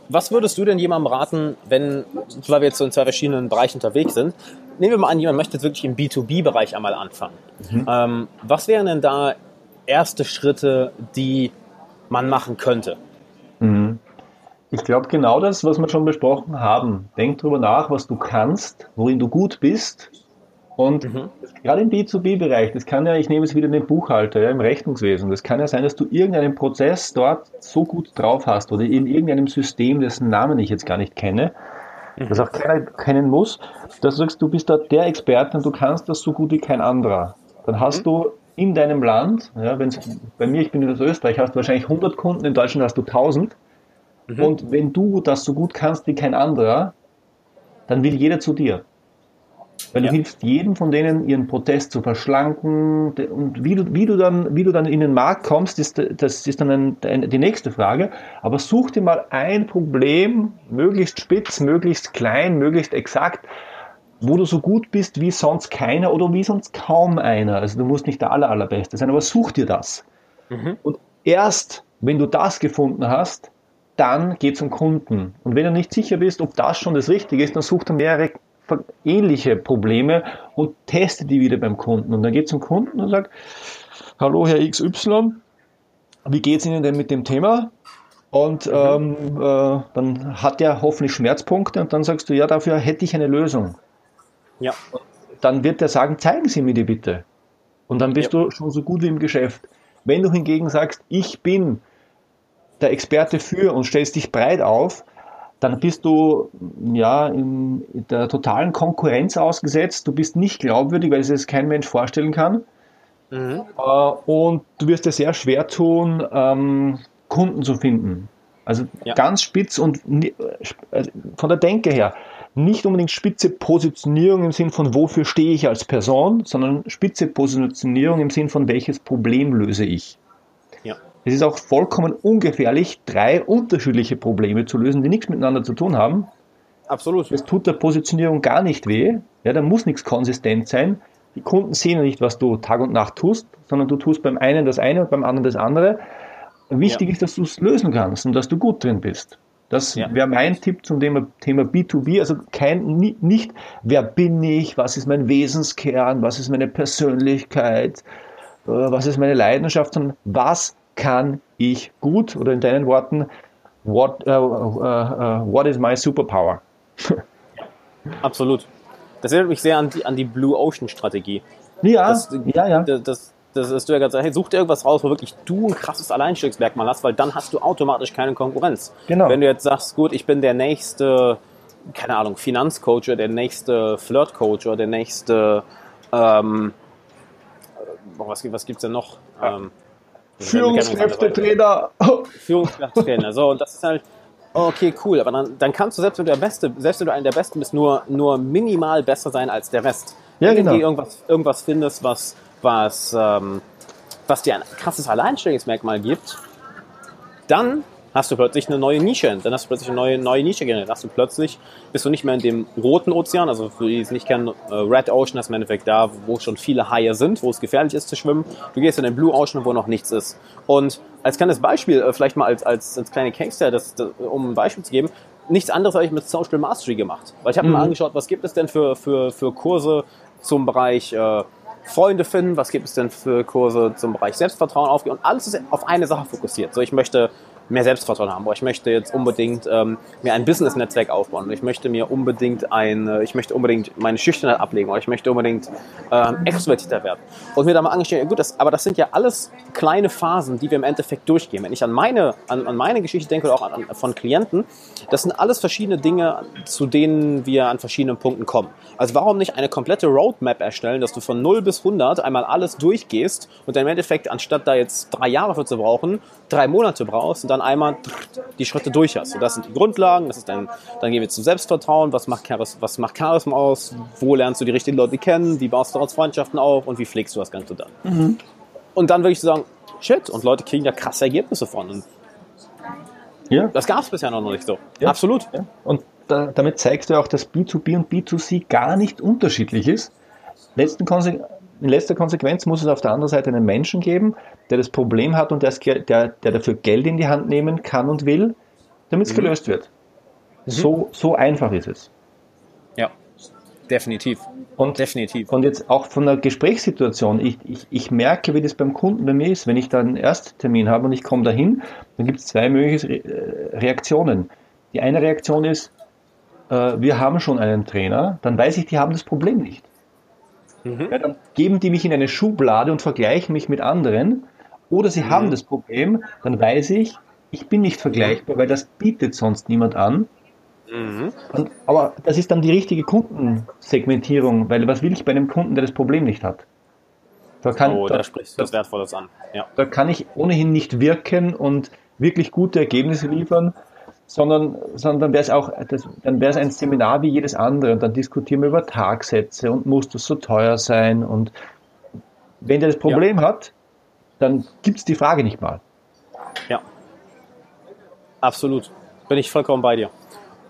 Was würdest du denn jemandem raten, wenn, weil wir jetzt so in zwei verschiedenen Bereichen unterwegs sind, nehmen wir mal an, jemand möchte jetzt wirklich im B2B-Bereich einmal anfangen. Mhm. Ähm, was wären denn da erste Schritte, die man machen könnte? Mhm. Ich glaube genau das, was wir schon besprochen haben. Denk darüber nach, was du kannst, worin du gut bist. Und mhm. gerade im B2B-Bereich, das kann ja, ich nehme es wieder den Buchhalter, ja, im Rechnungswesen, das kann ja sein, dass du irgendeinen Prozess dort so gut drauf hast oder in irgendeinem System, dessen Namen ich jetzt gar nicht kenne, mhm. das auch keiner kennen muss, dass du sagst, du bist dort der Experte und du kannst das so gut wie kein anderer. Dann hast mhm. du in deinem Land, ja, wenn's, bei mir, ich bin in Österreich, hast du wahrscheinlich 100 Kunden, in Deutschland hast du 1000. Mhm. Und wenn du das so gut kannst wie kein anderer, dann will jeder zu dir. Weil ja. du hilfst jedem von denen, ihren Protest zu verschlanken. Und wie du, wie du, dann, wie du dann in den Markt kommst, ist, das ist dann ein, ein, die nächste Frage. Aber such dir mal ein Problem, möglichst spitz, möglichst klein, möglichst exakt, wo du so gut bist wie sonst keiner oder wie sonst kaum einer. Also du musst nicht der aller, allerbeste sein, aber such dir das. Mhm. Und erst, wenn du das gefunden hast, dann geh zum Kunden. Und wenn du nicht sicher bist, ob das schon das Richtige ist, dann such dir mehrere ähnliche Probleme und teste die wieder beim Kunden. Und dann geht zum Kunden und sagt, hallo Herr XY, wie geht es Ihnen denn mit dem Thema? Und mhm. ähm, äh, dann hat er hoffentlich Schmerzpunkte und dann sagst du, ja, dafür hätte ich eine Lösung. Ja. Dann wird er sagen, zeigen Sie mir die bitte. Und dann bist ja. du schon so gut wie im Geschäft. Wenn du hingegen sagst, ich bin der Experte für und stellst dich breit auf, dann bist du ja in der totalen Konkurrenz ausgesetzt. Du bist nicht glaubwürdig, weil es jetzt kein Mensch vorstellen kann. Mhm. Äh, und du wirst dir sehr schwer tun, ähm, Kunden zu finden. Also ja. ganz spitz und also von der Denke her nicht unbedingt spitze Positionierung im Sinn von wofür stehe ich als Person, sondern spitze Positionierung im Sinn von welches Problem löse ich. Es ist auch vollkommen ungefährlich, drei unterschiedliche Probleme zu lösen, die nichts miteinander zu tun haben. Absolut. Es tut der Positionierung gar nicht weh. Ja, da muss nichts konsistent sein. Die Kunden sehen ja nicht, was du Tag und Nacht tust, sondern du tust beim einen das eine und beim anderen das andere. Wichtig ja. ist, dass du es lösen kannst und dass du gut drin bist. Das ja. wäre mein Tipp zum Thema, Thema B2B. Also kein, nicht, wer bin ich, was ist mein Wesenskern, was ist meine Persönlichkeit, äh, was ist meine Leidenschaft, sondern was kann ich gut oder in deinen Worten, what, uh, uh, uh, what is my superpower? Absolut. Das erinnert mich sehr an die, an die Blue Ocean Strategie. Ja, das, ja, ja. Das, das, ist du ja gerade sagst, hey, such dir irgendwas raus, wo wirklich du ein krasses Alleinstellungsmerkmal hast, weil dann hast du automatisch keine Konkurrenz. Genau. Wenn du jetzt sagst, gut, ich bin der nächste, keine Ahnung, Finanzcoach oder der nächste Flirtcoach oder der nächste, ähm, was, was gibt's denn noch? Ja. Ähm, Führungskräftetrainer. Führungskräftetrainer. So, und das ist halt, okay, cool. Aber dann, dann kannst du, selbst wenn du der Beste, selbst wenn du einer der Besten bist, nur, nur minimal besser sein als der Rest. Ja, wenn genau. du irgendwas, irgendwas findest, was, was, ähm, was dir ein krasses Alleinstellungsmerkmal gibt, dann hast du plötzlich eine neue Nische, dann hast du plötzlich eine neue, neue Nische generiert. Hast du plötzlich, bist du nicht mehr in dem roten Ozean, also für die es nicht kennen, äh, Red Ocean ist im Endeffekt da, wo schon viele Haie sind, wo es gefährlich ist zu schwimmen. Du gehst in den Blue Ocean, wo noch nichts ist. Und als kleines Beispiel, äh, vielleicht mal als, als, als kleine Case, das, das, um ein Beispiel zu geben, nichts anderes habe ich mit Social Mastery gemacht. Weil ich habe mhm. mal angeschaut, was gibt es denn für, für, für Kurse zum Bereich äh, Freunde finden, was gibt es denn für Kurse zum Bereich Selbstvertrauen aufgehen und alles ist auf eine Sache fokussiert. So, ich möchte mehr Selbstvertrauen haben. Boah, ich möchte jetzt unbedingt ähm, mir ein Business-Netzwerk aufbauen. Ich möchte mir unbedingt ein, äh, ich möchte unbedingt meine Schüchternheit ablegen oder ich möchte unbedingt ähm, extrovertierter werden. Und mir da mal angestellt, ja gut, das, aber das sind ja alles kleine Phasen, die wir im Endeffekt durchgehen. Wenn ich an meine, an, an meine Geschichte denke oder auch an, an, von Klienten, das sind alles verschiedene Dinge, zu denen wir an verschiedenen Punkten kommen. Also warum nicht eine komplette Roadmap erstellen, dass du von 0 bis 100 einmal alles durchgehst und dann im Endeffekt, anstatt da jetzt drei Jahre für zu brauchen, drei Monate brauchst und dann einmal die Schritte durch hast. Und das sind die Grundlagen, das ist dann, dann gehen wir zum Selbstvertrauen, was macht, Charis, was macht Charisma aus, wo lernst du die richtigen Leute kennen, wie baust du daraus Freundschaften auf und wie pflegst du das Ganze dann. Mhm. Und dann würde ich sagen, shit, und Leute kriegen da krasse Ergebnisse von. Und ja. Das gab es bisher noch nicht so. Ja. Absolut. Ja. Und da, damit zeigst du auch, dass B2B und B2C gar nicht unterschiedlich ist. Letzten in letzter Konsequenz muss es auf der anderen Seite einen Menschen geben, der das Problem hat und der, der, der dafür Geld in die Hand nehmen kann und will, damit es mhm. gelöst wird. Mhm. So, so einfach ist es. Ja. Definitiv. Und, Definitiv. Und jetzt auch von der Gesprächssituation. Ich, ich, ich merke, wie das beim Kunden bei mir ist. Wenn ich da einen Ersttermin habe und ich komme dahin, dann gibt es zwei mögliche Re- Reaktionen. Die eine Reaktion ist, äh, wir haben schon einen Trainer, dann weiß ich, die haben das Problem nicht. Ja, dann geben die mich in eine Schublade und vergleichen mich mit anderen. Oder sie haben das Problem, dann weiß ich, ich bin nicht vergleichbar, weil das bietet sonst niemand an. Mhm. Und, aber das ist dann die richtige Kundensegmentierung, weil was will ich bei einem Kunden, der das Problem nicht hat? Da kann, Oh, da, da sprichst du was Wertvolles an. Ja. da kann ich ohnehin nicht wirken und wirklich gute Ergebnisse liefern, sondern, sondern dann wäre es auch, das, dann wäre es ein Seminar wie jedes andere und dann diskutieren wir über Tagsätze und muss das so teuer sein und wenn der das Problem hat, dann gibt es die Frage nicht mal. Ja. Absolut. Bin ich vollkommen bei dir.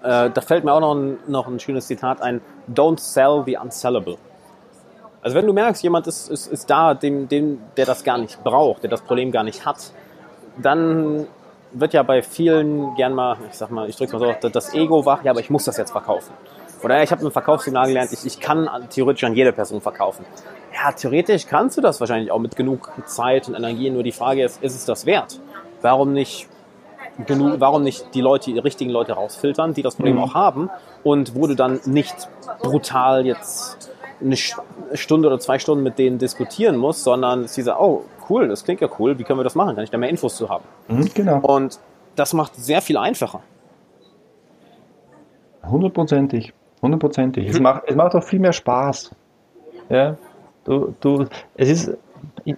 Äh, da fällt mir auch noch ein, noch ein schönes Zitat ein. Don't sell the unsellable. Also wenn du merkst, jemand ist, ist, ist da, dem, dem, der das gar nicht braucht, der das Problem gar nicht hat, dann wird ja bei vielen gern mal, ich sag mal, ich drück's mal so, das Ego wach, ja, aber ich muss das jetzt verkaufen. Oder ja, ich habe im Verkaufsseminar gelernt, ich, ich kann theoretisch an jede Person verkaufen. Ja, theoretisch kannst du das wahrscheinlich auch mit genug Zeit und Energie, nur die Frage ist, ist es das wert? Warum nicht genug, warum nicht die Leute, die richtigen Leute rausfiltern, die das Problem auch haben und wo du dann nicht brutal jetzt eine Stunde oder zwei Stunden mit denen diskutieren musst, sondern sie sagen, oh, cool, das klingt ja cool, wie können wir das machen? Kann ich da mehr Infos zu haben? Mhm, genau. Und das macht sehr viel einfacher. Hundertprozentig. Hundertprozentig. Es macht, es macht auch viel mehr Spaß. Ja, du, du, es ist,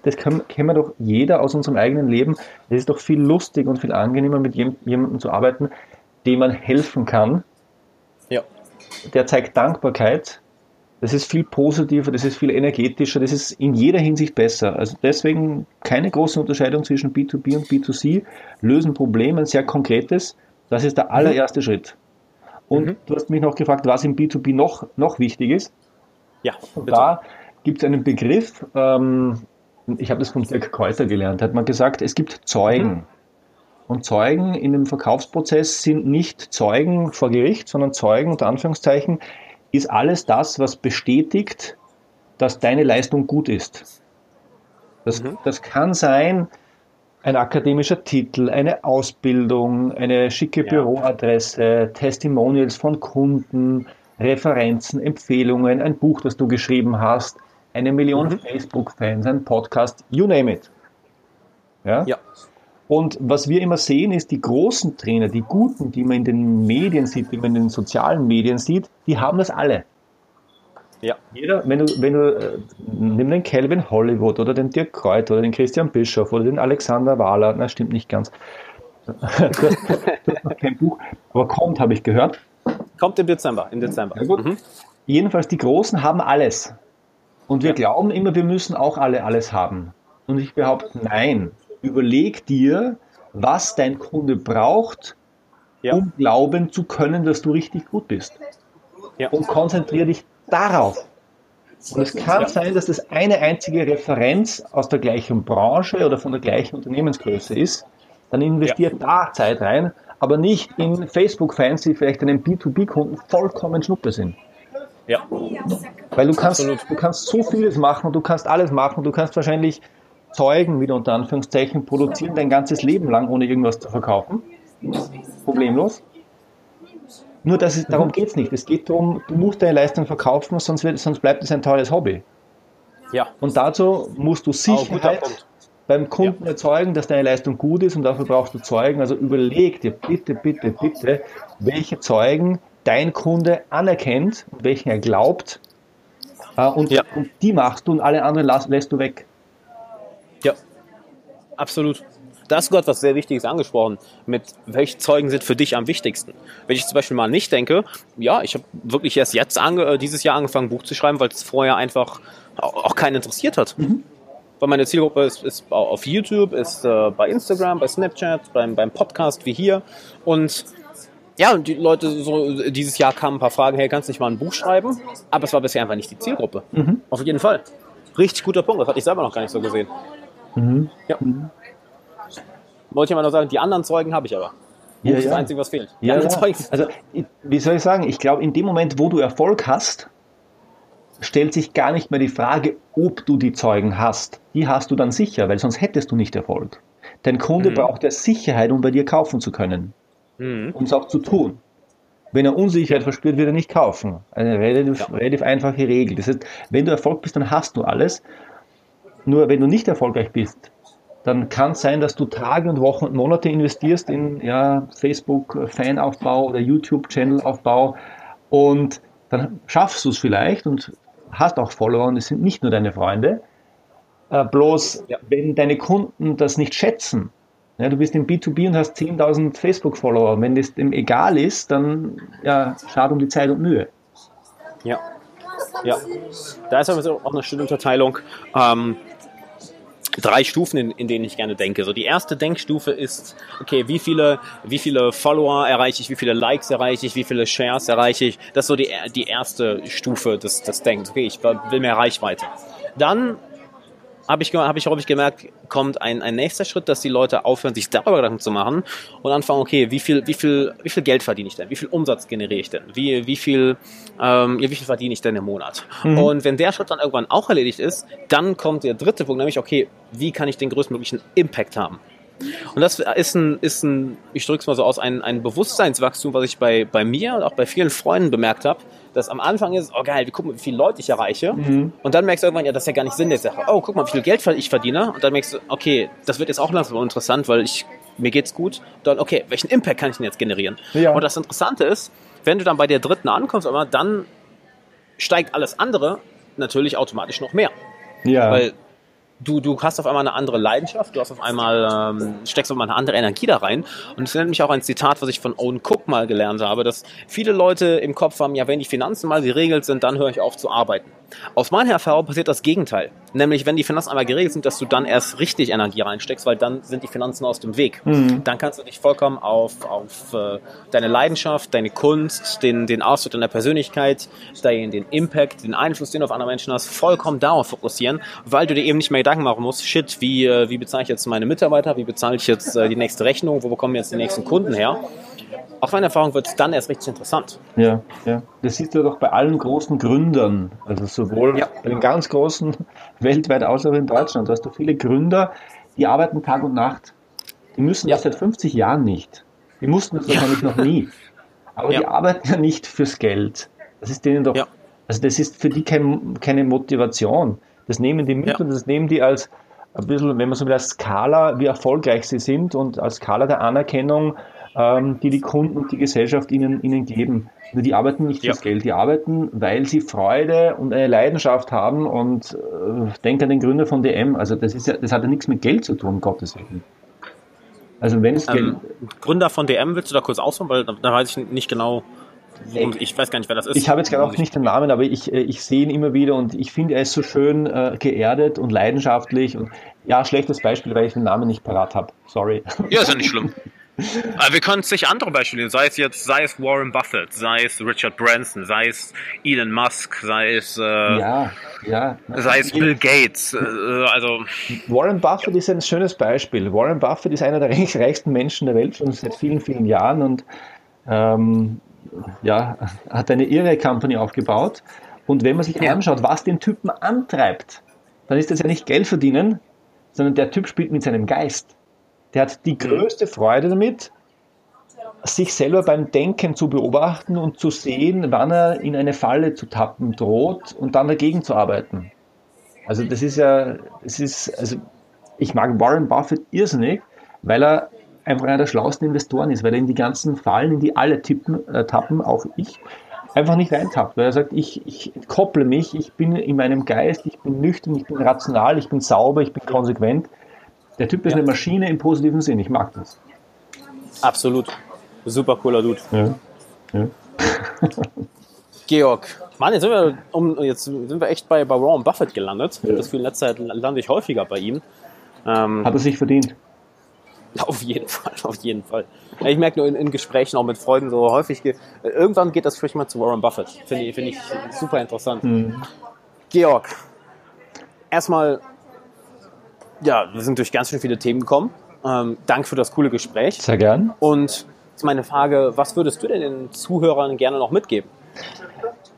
das kann, kennen wir doch jeder aus unserem eigenen Leben. Es ist doch viel lustig und viel angenehmer, mit jemandem zu arbeiten, dem man helfen kann. Ja. Der zeigt Dankbarkeit. Das ist viel positiver, das ist viel energetischer, das ist in jeder Hinsicht besser. Also deswegen keine große Unterscheidung zwischen B2B und B2C. Lösen Probleme, ein sehr konkretes. Das ist der allererste mhm. Schritt. Und mhm. du hast mich noch gefragt, was im B2B noch, noch wichtig ist. Ja, und da gibt es einen Begriff, ähm, ich habe das von Dirk Kräuter gelernt, hat man gesagt, es gibt Zeugen. Mhm. Und Zeugen in dem Verkaufsprozess sind nicht Zeugen vor Gericht, sondern Zeugen unter Anführungszeichen ist alles das, was bestätigt, dass deine Leistung gut ist. Das, mhm. das kann sein, ein akademischer Titel, eine Ausbildung, eine schicke ja. Büroadresse, Testimonials von Kunden, Referenzen, Empfehlungen, ein Buch, das du geschrieben hast, eine Million mhm. Facebook-Fans, ein Podcast, you name it. Ja? ja. Und was wir immer sehen, ist, die großen Trainer, die guten, die man in den Medien sieht, die man in den sozialen Medien sieht, die haben das alle. Ja. Jeder, wenn du, wenn du, äh, nimm den Calvin Hollywood oder den Dirk Kreut oder den Christian Bischoff oder den Alexander Wahler, na stimmt nicht ganz. du hast noch kein Buch, aber kommt, habe ich gehört. Kommt im Dezember, im Dezember. Ja, gut. Mhm. Jedenfalls, die Großen haben alles. Und wir ja. glauben immer, wir müssen auch alle alles haben. Und ich behaupte, nein überleg dir, was dein Kunde braucht, ja. um glauben zu können, dass du richtig gut bist. Ja. Und konzentriere dich darauf. Und es kann ja. sein, dass das eine einzige Referenz aus der gleichen Branche oder von der gleichen Unternehmensgröße ist. Dann investiert da Zeit rein, aber nicht in Facebook-Fans, die vielleicht einem B2B-Kunden vollkommen Schnuppe sind. Ja. Weil du kannst, du kannst so vieles machen, du kannst alles machen, du kannst wahrscheinlich Zeugen, wieder unter Anführungszeichen, produzieren dein ganzes Leben lang, ohne irgendwas zu verkaufen. Problemlos. Nur dass es, darum geht es nicht. Es geht darum, du musst deine Leistung verkaufen, sonst, wird, sonst bleibt es ein teures Hobby. Ja. Und dazu musst du Sicherheit beim Kunden ja. erzeugen, dass deine Leistung gut ist und dafür brauchst du Zeugen. Also überleg dir bitte, bitte, bitte, welche Zeugen dein Kunde anerkennt und welchen er glaubt. Äh, und, ja. und die machst du und alle anderen lässt du weg. Absolut. Da hast du gerade was sehr Wichtiges angesprochen. Mit welche Zeugen sind für dich am wichtigsten? Wenn ich zum Beispiel mal nicht denke, ja, ich habe wirklich erst jetzt ange, äh, dieses Jahr angefangen, ein Buch zu schreiben, weil es vorher einfach auch keinen interessiert hat. Mhm. Weil meine Zielgruppe ist, ist auf YouTube, ist äh, bei Instagram, bei Snapchat, beim, beim Podcast wie hier. Und ja, und die Leute, so dieses Jahr kamen ein paar Fragen, hey, kannst du nicht mal ein Buch schreiben? Aber es war bisher einfach nicht die Zielgruppe. Mhm. Auf jeden Fall. Richtig guter Punkt, das hatte ich selber noch gar nicht so gesehen. Mhm. Ja. Mhm. Wollte ich mal noch sagen, die anderen Zeugen habe ich aber. Ja, das ist das Einzige, was fehlt. Ja, ja. Also, wie soll ich sagen, ich glaube, in dem Moment, wo du Erfolg hast, stellt sich gar nicht mehr die Frage, ob du die Zeugen hast. Die hast du dann sicher, weil sonst hättest du nicht Erfolg. Dein Kunde mhm. braucht ja Sicherheit, um bei dir kaufen zu können. Mhm. Um es auch zu tun. Wenn er Unsicherheit verspürt, wird er nicht kaufen. Eine relativ, ja. relativ einfache Regel. Das heißt, wenn du Erfolg bist, dann hast du alles. Nur wenn du nicht erfolgreich bist, dann kann es sein, dass du Tage und Wochen und Monate investierst in ja, Facebook-Fanaufbau oder YouTube-Channel-Aufbau und dann schaffst du es vielleicht und hast auch Follower und es sind nicht nur deine Freunde. Äh, bloß, ja. wenn deine Kunden das nicht schätzen, ja, du bist im B2B und hast 10.000 Facebook-Follower, wenn das dem egal ist, dann ja, schade um die Zeit und Mühe. Ja, ja. Da ist aber auch eine schöne Unterteilung. Ähm, drei Stufen, in, in denen ich gerne denke. So die erste Denkstufe ist, okay, wie viele, wie viele Follower erreiche ich, wie viele Likes erreiche ich, wie viele Shares erreiche ich. Das ist so die, die erste Stufe des, des Denkens. Okay, ich will mehr Reichweite. Dann habe ich, hab ich, hab ich gemerkt, kommt ein, ein nächster Schritt, dass die Leute aufhören, sich darüber Gedanken zu machen und anfangen, okay, wie viel, wie viel, wie viel Geld verdiene ich denn? Wie viel Umsatz generiere ich denn? Wie, wie viel, ähm, wie viel verdiene ich denn im Monat? Mhm. Und wenn der Schritt dann irgendwann auch erledigt ist, dann kommt der dritte Punkt, nämlich, okay, wie kann ich den größtmöglichen Impact haben? Und das ist ein, ist ein ich drücke es mal so aus, ein, ein Bewusstseinswachstum, was ich bei, bei mir und auch bei vielen Freunden bemerkt habe, dass am Anfang ist, oh geil, wir gucken, wie viele Leute ich erreiche. Mhm. Und dann merkst du irgendwann, ja, das ist ja gar nicht Sinn der Sache. Oh, guck mal, wie viel Geld ich verdiene. Und dann merkst du, okay, das wird jetzt auch langsam interessant, weil ich, mir geht's gut. Dann, okay, welchen Impact kann ich denn jetzt generieren? Ja. Und das Interessante ist, wenn du dann bei der dritten ankommst, aber dann steigt alles andere natürlich automatisch noch mehr. Ja. Weil du, du hast auf einmal eine andere Leidenschaft, du hast auf einmal, ähm, steckst auf einmal eine andere Energie da rein. Und es nennt mich auch ein Zitat, was ich von Owen Cook mal gelernt habe, dass viele Leute im Kopf haben, ja, wenn die Finanzen mal geregelt sind, dann höre ich auf zu arbeiten. Aus meiner Erfahrung passiert das Gegenteil. Nämlich, wenn die Finanzen einmal geregelt sind, dass du dann erst richtig Energie reinsteckst, weil dann sind die Finanzen aus dem Weg. Mhm. Dann kannst du dich vollkommen auf, auf äh, deine Leidenschaft, deine Kunst, den, den Ausdruck deiner Persönlichkeit, den, den Impact, den Einfluss, den du auf andere Menschen hast, vollkommen darauf fokussieren, weil du dir eben nicht mehr Gedanken machen musst, shit, wie, äh, wie bezahle ich jetzt meine Mitarbeiter, wie bezahle ich jetzt äh, die nächste Rechnung, wo bekommen jetzt die nächsten Kunden her? Aus meiner Erfahrung wird es dann erst richtig interessant. Ja, ja. Das siehst du doch bei allen großen Gründern. Also sowohl ja. bei den ganz großen weltweit als auch in Deutschland. Da hast du viele Gründer, die arbeiten Tag und Nacht. Die müssen ja. das seit 50 Jahren nicht. Die mussten das wahrscheinlich ja. noch nie. Aber ja. die arbeiten ja nicht fürs Geld. Das ist denen doch, also das ist für die kein, keine Motivation. Das nehmen die mit und das nehmen die als ein bisschen, wenn man so will, als Skala, wie erfolgreich sie sind und als Skala der Anerkennung, ähm, die die Kunden und die Gesellschaft ihnen, ihnen geben. Nur die arbeiten nicht fürs ja. Geld, die arbeiten, weil sie Freude und eine Leidenschaft haben und äh, denk an den Gründer von DM. Also das ist ja, das hat ja nichts mit Geld zu tun, Gottes Willen. Also wenn es ähm, Geld. Gründer von DM willst du da kurz ausholen, weil da, da weiß ich nicht genau, worum, ich weiß gar nicht, wer das ist. Ich habe jetzt gerade auch nicht den Namen, aber ich, äh, ich sehe ihn immer wieder und ich finde, er ist so schön äh, geerdet und leidenschaftlich und ja, schlechtes Beispiel, weil ich den Namen nicht parat habe. Sorry. Ja, ist ja nicht schlimm. Aber wir können sich andere Beispiele nehmen, sei es jetzt, sei es Warren Buffett, sei es Richard Branson, sei es Elon Musk, sei es, äh, ja, ja. sei es Bill Gates. Äh, also Warren Buffett ist ein schönes Beispiel. Warren Buffett ist einer der reichsten Menschen der Welt schon seit vielen, vielen Jahren und ähm, ja, hat eine irre Company aufgebaut. Und wenn man sich ja. anschaut, was den Typen antreibt, dann ist das ja nicht Geld verdienen, sondern der Typ spielt mit seinem Geist. Der hat die größte Freude damit, sich selber beim Denken zu beobachten und zu sehen, wann er in eine Falle zu tappen droht und dann dagegen zu arbeiten. Also das ist ja, das ist, also ich mag Warren Buffett irrsinnig, weil er einfach einer der schlauesten Investoren ist, weil er in die ganzen Fallen, in die alle tippen, äh, tappen, auch ich, einfach nicht reintappt, weil er sagt, ich, ich kopple mich, ich bin in meinem Geist, ich bin nüchtern, ich bin rational, ich bin sauber, ich bin konsequent der Typ ist ja. eine Maschine im positiven Sinn. Ich mag das. Absolut. Super cooler Dude. Ja. ja. Georg, Mann, jetzt sind wir, um, jetzt sind wir echt bei, bei Warren Buffett gelandet. Das Gefühl, in letzter Zeit lande ich häufiger bei ihm. Ähm, Hat er sich verdient? Auf jeden Fall, auf jeden Fall. Ich merke nur in, in, Gesprächen auch mit Freunden so häufig, irgendwann geht das vielleicht mal zu Warren Buffett. Finde ich, find ich super interessant. Mhm. Georg, erstmal ja, wir sind durch ganz schön viele Themen gekommen. Ähm, Dank für das coole Gespräch. Sehr gern. Und jetzt meine Frage, was würdest du denn den Zuhörern gerne noch mitgeben?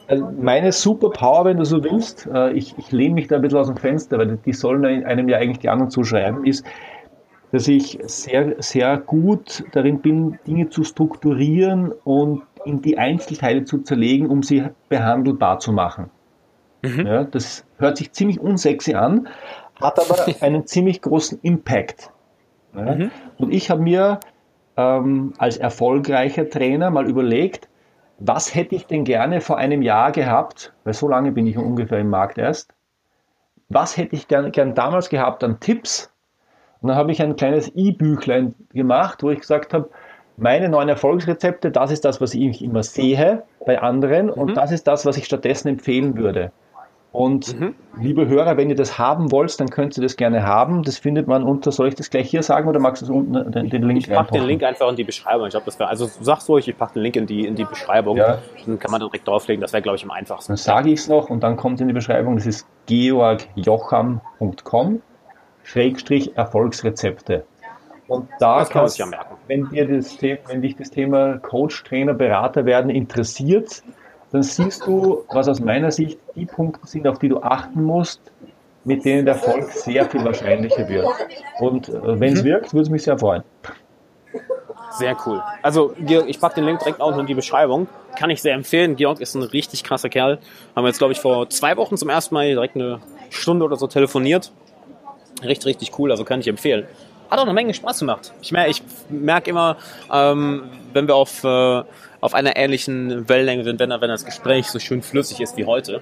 Also meine Superpower, wenn du so willst, äh, ich, ich lehne mich da ein bisschen aus dem Fenster, weil die sollen einem ja eigentlich die anderen zuschreiben, ist, dass ich sehr, sehr gut darin bin, Dinge zu strukturieren und in die Einzelteile zu zerlegen, um sie behandelbar zu machen. Mhm. Ja, das hört sich ziemlich unsexy an, hat aber einen ziemlich großen Impact. Ja? Mhm. Und ich habe mir ähm, als erfolgreicher Trainer mal überlegt, was hätte ich denn gerne vor einem Jahr gehabt, weil so lange bin ich ungefähr im Markt erst, was hätte ich gern, gern damals gehabt an Tipps? Und dann habe ich ein kleines E-Büchlein gemacht, wo ich gesagt habe, meine neuen Erfolgsrezepte, das ist das, was ich immer sehe bei anderen und mhm. das ist das, was ich stattdessen empfehlen würde. Und mhm. liebe Hörer, wenn ihr das haben wollt, dann könnt ihr das gerne haben. Das findet man unter, soll ich das gleich hier sagen oder magst du unten den, den Link Ich packe den Link einfach in die Beschreibung. Ich glaube, das wäre, also sag's ruhig, ich packe den Link in die, in die Beschreibung. Ja. Dann kann man direkt drauflegen. Das wäre, glaube ich, am einfachsten. Dann sage ich es noch und dann kommt in die Beschreibung, das ist georgjocham.com Schrägstrich Erfolgsrezepte. Und da das kann ja merken. Wenn, dir das, wenn dich das Thema Coach, Trainer, Berater werden interessiert, dann siehst du, was aus meiner Sicht die Punkte sind, auf die du achten musst, mit denen der Erfolg sehr viel wahrscheinlicher wird. Und äh, wenn es mhm. wirkt, würde es mich sehr freuen. Sehr cool. Also, Georg, ich packe den Link direkt auch in die Beschreibung. Kann ich sehr empfehlen. Georg ist ein richtig krasser Kerl. Haben wir jetzt, glaube ich, vor zwei Wochen zum ersten Mal direkt eine Stunde oder so telefoniert. Richtig, richtig cool. Also kann ich empfehlen. Hat auch eine Menge Spaß gemacht. Ich merke ich merk immer, ähm, wenn wir auf äh, auf einer ähnlichen Wellenlänge sind, wenn, wenn das Gespräch so schön flüssig ist wie heute.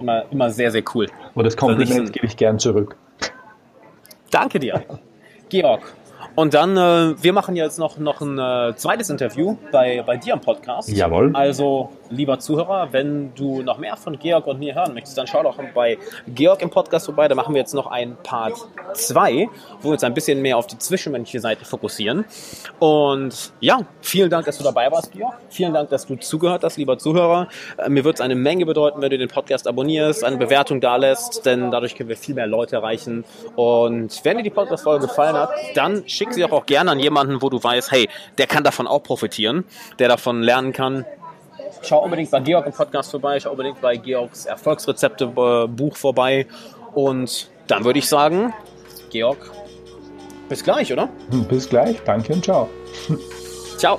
Immer, immer sehr, sehr cool. Und das Kompliment gebe ich gern zurück. Danke dir. Georg, und dann, äh, wir machen jetzt noch, noch ein äh, zweites Interview bei, bei dir am Podcast. Jawohl. Also, lieber Zuhörer, wenn du noch mehr von Georg und mir hören möchtest, dann schau doch bei Georg im Podcast vorbei. Da machen wir jetzt noch ein Part 2, wo wir uns ein bisschen mehr auf die zwischenmenschliche Seite fokussieren. Und ja, vielen Dank, dass du dabei warst, Georg. Vielen Dank, dass du zugehört hast, lieber Zuhörer. Äh, mir wird es eine Menge bedeuten, wenn du den Podcast abonnierst, eine Bewertung da lässt, denn dadurch können wir viel mehr Leute erreichen. Und wenn dir die Podcast-Folge gefallen hat, dann schick sie auch, auch gerne an jemanden, wo du weißt, hey, der kann davon auch profitieren, der davon lernen kann. Schau unbedingt bei Georg im Podcast vorbei, schau unbedingt bei Georgs Erfolgsrezepte äh, Buch vorbei. Und dann würde ich sagen, Georg, bis gleich, oder? Bis gleich, danke und ciao. Ciao.